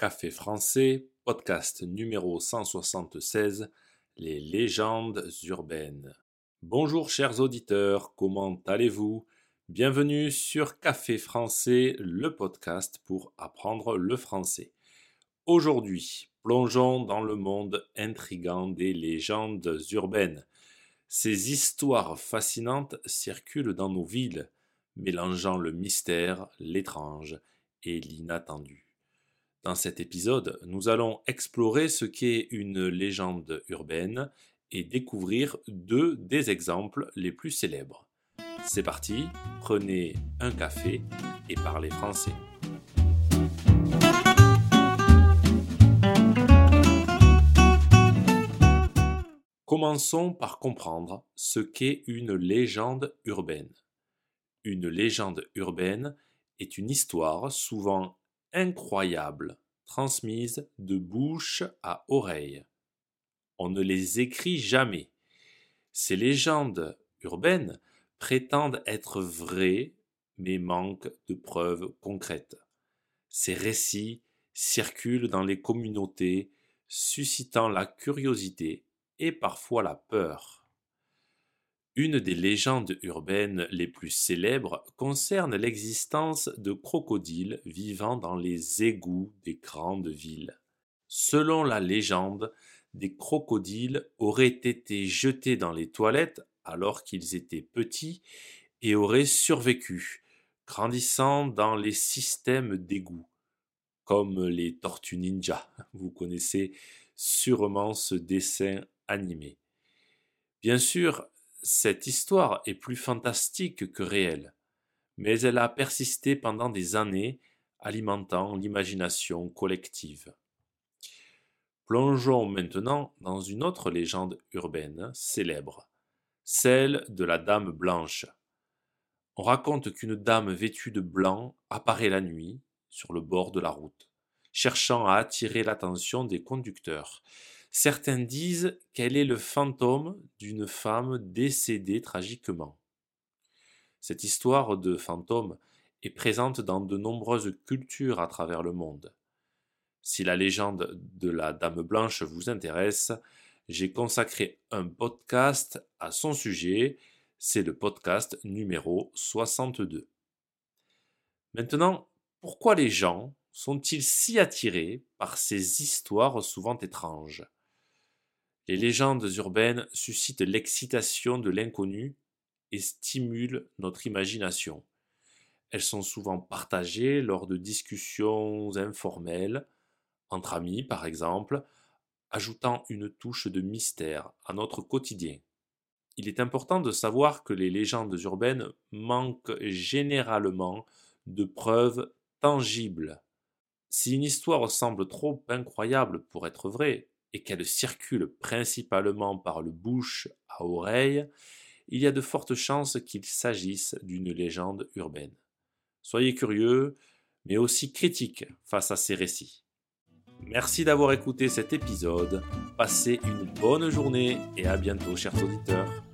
Café français, podcast numéro 176, les légendes urbaines. Bonjour chers auditeurs, comment allez-vous? Bienvenue sur Café français, le podcast pour apprendre le français. Aujourd'hui, plongeons dans le monde intrigant des légendes urbaines. Ces histoires fascinantes circulent dans nos villes, mélangeant le mystère, l'étrange et l'inattendu. Dans cet épisode, nous allons explorer ce qu'est une légende urbaine et découvrir deux des exemples les plus célèbres. C'est parti, prenez un café et parlez français. Commençons par comprendre ce qu'est une légende urbaine. Une légende urbaine est une histoire souvent incroyables transmises de bouche à oreille. On ne les écrit jamais. Ces légendes urbaines prétendent être vraies mais manquent de preuves concrètes. Ces récits circulent dans les communautés, suscitant la curiosité et parfois la peur. Une des légendes urbaines les plus célèbres concerne l'existence de crocodiles vivant dans les égouts des grandes villes. Selon la légende, des crocodiles auraient été jetés dans les toilettes alors qu'ils étaient petits et auraient survécu, grandissant dans les systèmes d'égouts, comme les tortues ninja. Vous connaissez sûrement ce dessin animé. Bien sûr, cette histoire est plus fantastique que réelle, mais elle a persisté pendant des années, alimentant l'imagination collective. Plongeons maintenant dans une autre légende urbaine célèbre, celle de la Dame Blanche. On raconte qu'une dame vêtue de blanc apparaît la nuit sur le bord de la route, cherchant à attirer l'attention des conducteurs. Certains disent qu'elle est le fantôme d'une femme décédée tragiquement. Cette histoire de fantôme est présente dans de nombreuses cultures à travers le monde. Si la légende de la Dame Blanche vous intéresse, j'ai consacré un podcast à son sujet, c'est le podcast numéro 62. Maintenant, pourquoi les gens sont-ils si attirés par ces histoires souvent étranges? Les légendes urbaines suscitent l'excitation de l'inconnu et stimulent notre imagination. Elles sont souvent partagées lors de discussions informelles, entre amis par exemple, ajoutant une touche de mystère à notre quotidien. Il est important de savoir que les légendes urbaines manquent généralement de preuves tangibles. Si une histoire semble trop incroyable pour être vraie, et qu'elle circule principalement par le bouche à oreille, il y a de fortes chances qu'il s'agisse d'une légende urbaine. Soyez curieux, mais aussi critique face à ces récits. Merci d'avoir écouté cet épisode, passez une bonne journée et à bientôt chers auditeurs.